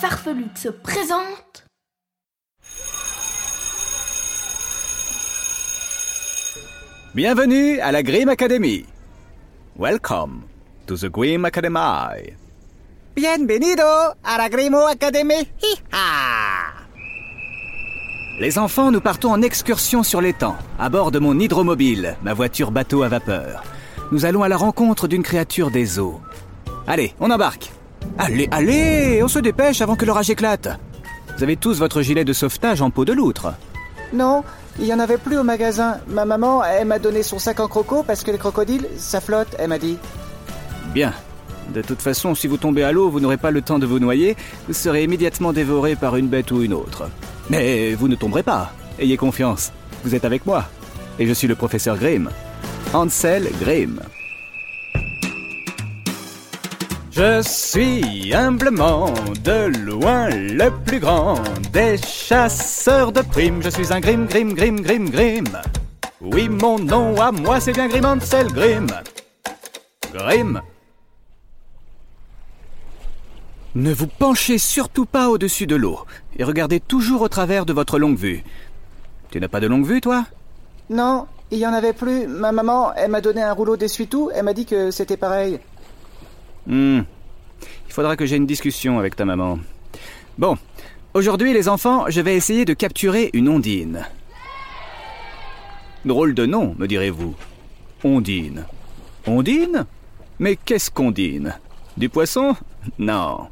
Farfelux se présentent Bienvenue à la Grimm Academy. Welcome to the Grimm Academy. Bienvenido a la Grimo Academy. Hi-ha. Les enfants, nous partons en excursion sur l'étang, à bord de mon hydromobile, ma voiture bateau à vapeur. Nous allons à la rencontre d'une créature des eaux. Allez, on embarque. Allez, allez, on se dépêche avant que l'orage éclate. Vous avez tous votre gilet de sauvetage en peau de loutre. Non, il y en avait plus au magasin. Ma maman, elle m'a donné son sac en croco parce que les crocodiles, ça flotte, elle m'a dit. Bien. De toute façon, si vous tombez à l'eau, vous n'aurez pas le temps de vous noyer, vous serez immédiatement dévoré par une bête ou une autre. Mais vous ne tomberez pas. Ayez confiance. Vous êtes avec moi. Et je suis le professeur Grimm. Ansel Grimm. Je suis humblement de loin le plus grand des chasseurs de primes. Je suis un Grimm, Grimm, Grimm, Grimm, Grimm. Oui, mon nom à moi, c'est bien Grimm Ansel Grimm. Grimm. Ne vous penchez surtout pas au-dessus de l'eau et regardez toujours au travers de votre longue vue. Tu n'as pas de longue vue, toi? Non, il y en avait plus. Ma maman, elle m'a donné un rouleau d'essuie-tout. Elle m'a dit que c'était pareil. Hmm. Il faudra que j'ai une discussion avec ta maman. Bon, aujourd'hui les enfants, je vais essayer de capturer une ondine. Drôle de nom, me direz-vous. Ondine. Ondine? Mais qu'est-ce qu'ondine? Du poisson? Non.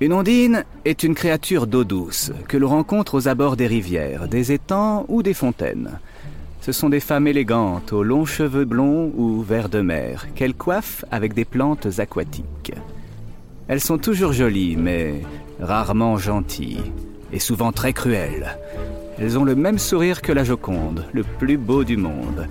Une ondine est une créature d'eau douce que l'on rencontre aux abords des rivières, des étangs ou des fontaines. Ce sont des femmes élégantes aux longs cheveux blonds ou vert de mer qu'elles coiffent avec des plantes aquatiques. Elles sont toujours jolies, mais rarement gentilles, et souvent très cruelles. Elles ont le même sourire que la Joconde, le plus beau du monde.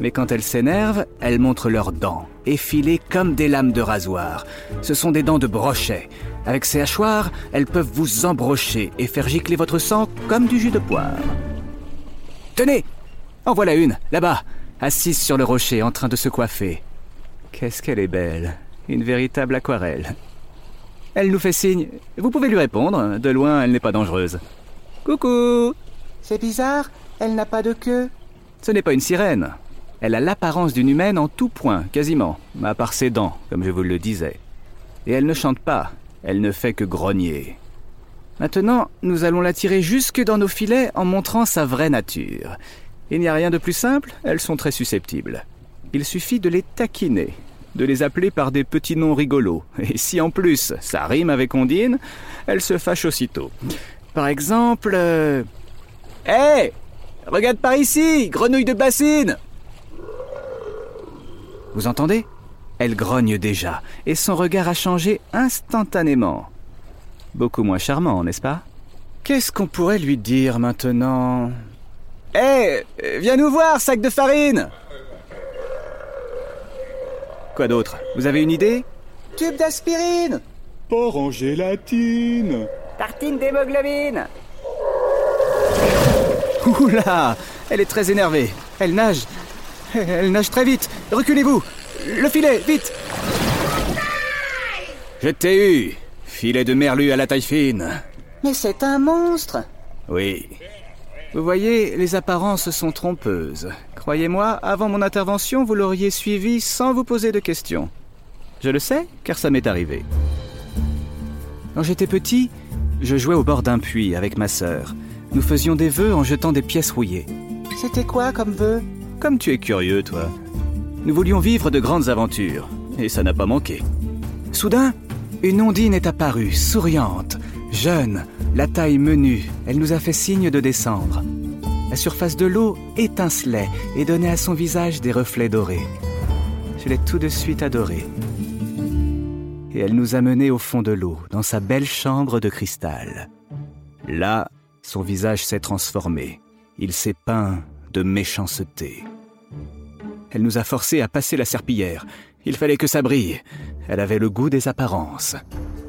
Mais quand elles s'énervent, elles montrent leurs dents, effilées comme des lames de rasoir. Ce sont des dents de brochet. Avec ces hachoirs, elles peuvent vous embrocher et faire gicler votre sang comme du jus de poire. Tenez En voilà une, là-bas, assise sur le rocher en train de se coiffer. Qu'est-ce qu'elle est belle Une véritable aquarelle. Elle nous fait signe. Vous pouvez lui répondre. De loin, elle n'est pas dangereuse. Coucou C'est bizarre, elle n'a pas de queue. Ce n'est pas une sirène. Elle a l'apparence d'une humaine en tout point, quasiment, à part ses dents, comme je vous le disais. Et elle ne chante pas, elle ne fait que grogner. Maintenant, nous allons la tirer jusque dans nos filets en montrant sa vraie nature. Il n'y a rien de plus simple, elles sont très susceptibles. Il suffit de les taquiner, de les appeler par des petits noms rigolos. Et si en plus ça rime avec Ondine, elles se fâchent aussitôt. Par exemple... euh, Hé Regarde par ici, grenouille de bassine Vous entendez? Elle grogne déjà, et son regard a changé instantanément. Beaucoup moins charmant, n'est-ce pas? Qu'est-ce qu'on pourrait lui dire maintenant? Hé Viens nous voir, sac de farine Quoi d'autre? Vous avez une idée? Tube d'aspirine Porc en gélatine. Tartine d'hémoglobine Oula Elle est très énervée. Elle nage. Elle nage très vite. Reculez-vous Le filet, vite Je t'ai eu Filet de merlu à la taille fine. Mais c'est un monstre Oui. Vous voyez, les apparences sont trompeuses. Croyez-moi, avant mon intervention, vous l'auriez suivi sans vous poser de questions. Je le sais, car ça m'est arrivé. Quand j'étais petit, je jouais au bord d'un puits avec ma sœur. Nous faisions des vœux en jetant des pièces rouillées. C'était quoi comme vœu? Comme tu es curieux, toi. Nous voulions vivre de grandes aventures, et ça n'a pas manqué. Soudain, une ondine est apparue, souriante, jeune, la taille menue. Elle nous a fait signe de descendre. La surface de l'eau étincelait et donnait à son visage des reflets dorés. Je l'ai tout de suite adorée. Et elle nous a menés au fond de l'eau, dans sa belle chambre de cristal. Là, son visage s'est transformé. Il s'est peint de méchanceté. Elle nous a forcés à passer la serpillière. Il fallait que ça brille. Elle avait le goût des apparences.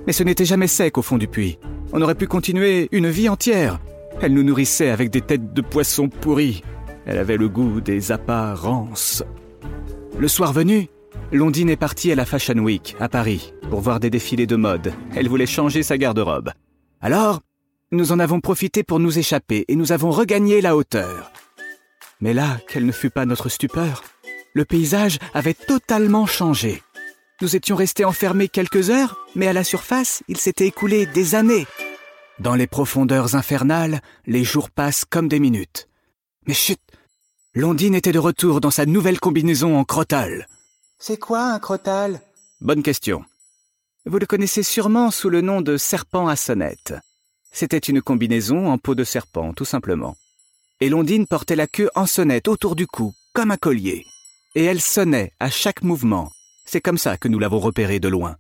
Mais ce n'était jamais sec au fond du puits. On aurait pu continuer une vie entière. Elle nous nourrissait avec des têtes de poissons pourris. Elle avait le goût des apparences. Le soir venu, Londine est partie à la Fashion Week, à Paris, pour voir des défilés de mode. Elle voulait changer sa garde-robe. Alors, nous en avons profité pour nous échapper et nous avons regagné la hauteur. Mais là, quelle ne fut pas notre stupeur Le paysage avait totalement changé. Nous étions restés enfermés quelques heures, mais à la surface, il s'était écoulé des années. Dans les profondeurs infernales, les jours passent comme des minutes. Mais chut Londine était de retour dans sa nouvelle combinaison en crotal. C'est quoi un crotal Bonne question. Vous le connaissez sûrement sous le nom de serpent à sonnette. C'était une combinaison en peau de serpent, tout simplement. Et Londine portait la queue en sonnette autour du cou, comme un collier. Et elle sonnait à chaque mouvement. C'est comme ça que nous l'avons repérée de loin.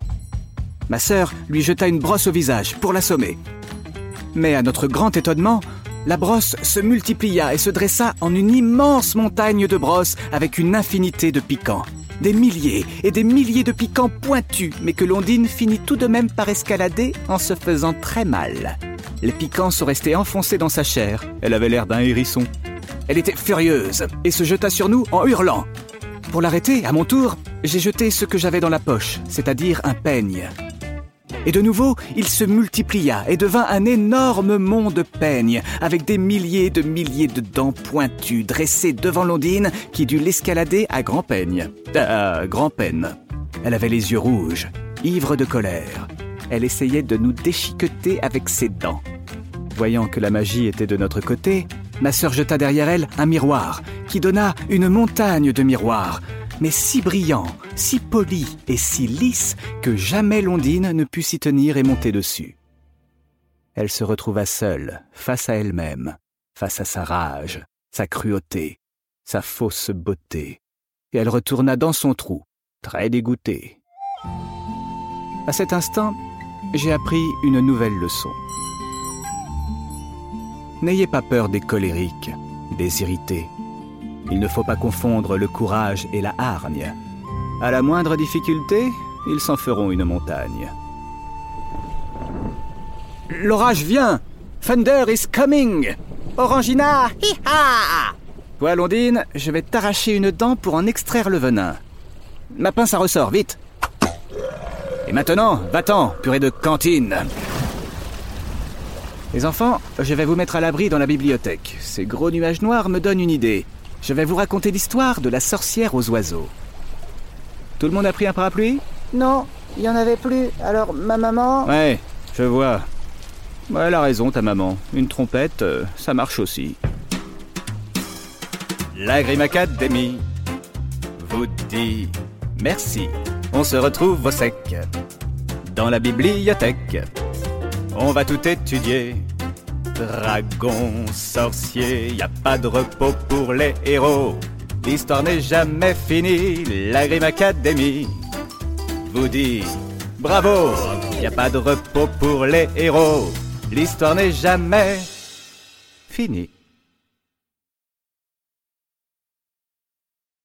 Ma sœur lui jeta une brosse au visage pour l'assommer. Mais à notre grand étonnement, la brosse se multiplia et se dressa en une immense montagne de brosses avec une infinité de piquants. Des milliers et des milliers de piquants pointus, mais que Londine finit tout de même par escalader en se faisant très mal. Les piquants sont restés enfoncés dans sa chair. Elle avait l'air d'un hérisson. Elle était furieuse et se jeta sur nous en hurlant. Pour l'arrêter, à mon tour, j'ai jeté ce que j'avais dans la poche, c'est-à-dire un peigne. Et de nouveau, il se multiplia et devint un énorme mont de peignes, avec des milliers de milliers de dents pointues dressées devant Londine, qui dut l'escalader à grand peigne. À grand peine. Elle avait les yeux rouges, ivre de colère. Elle essayait de nous déchiqueter avec ses dents. Voyant que la magie était de notre côté, ma sœur jeta derrière elle un miroir, qui donna une montagne de miroirs, mais si brillant, si poli et si lisse que jamais Londine ne put s'y tenir et monter dessus. Elle se retrouva seule, face à elle-même, face à sa rage, sa cruauté, sa fausse beauté, et elle retourna dans son trou, très dégoûtée. À cet instant, j'ai appris une nouvelle leçon. N'ayez pas peur des colériques, des irrités. Il ne faut pas confondre le courage et la hargne. À la moindre difficulté, ils s'en feront une montagne. L'orage vient Thunder is coming Orangina, hi-ha Toi, Londine, je vais t'arracher une dent pour en extraire le venin. Ma pince ressort, vite Et maintenant, va-t'en, purée de cantine Les enfants, je vais vous mettre à l'abri dans la bibliothèque. Ces gros nuages noirs me donnent une idée. Je vais vous raconter l'histoire de la sorcière aux oiseaux. Tout le monde a pris un parapluie? Non, il y en avait plus. Alors ma maman. Ouais, je vois. Elle a raison, ta maman. Une trompette, euh, ça marche aussi. La Grim Academy vous dit merci. On se retrouve au sec dans la bibliothèque. On va tout étudier. Dragon, sorcier, y a pas de repos pour les héros. L'histoire n'est jamais finie, la Grim Academy vous dit bravo, y a pas de repos pour les héros. L'histoire n'est jamais finie.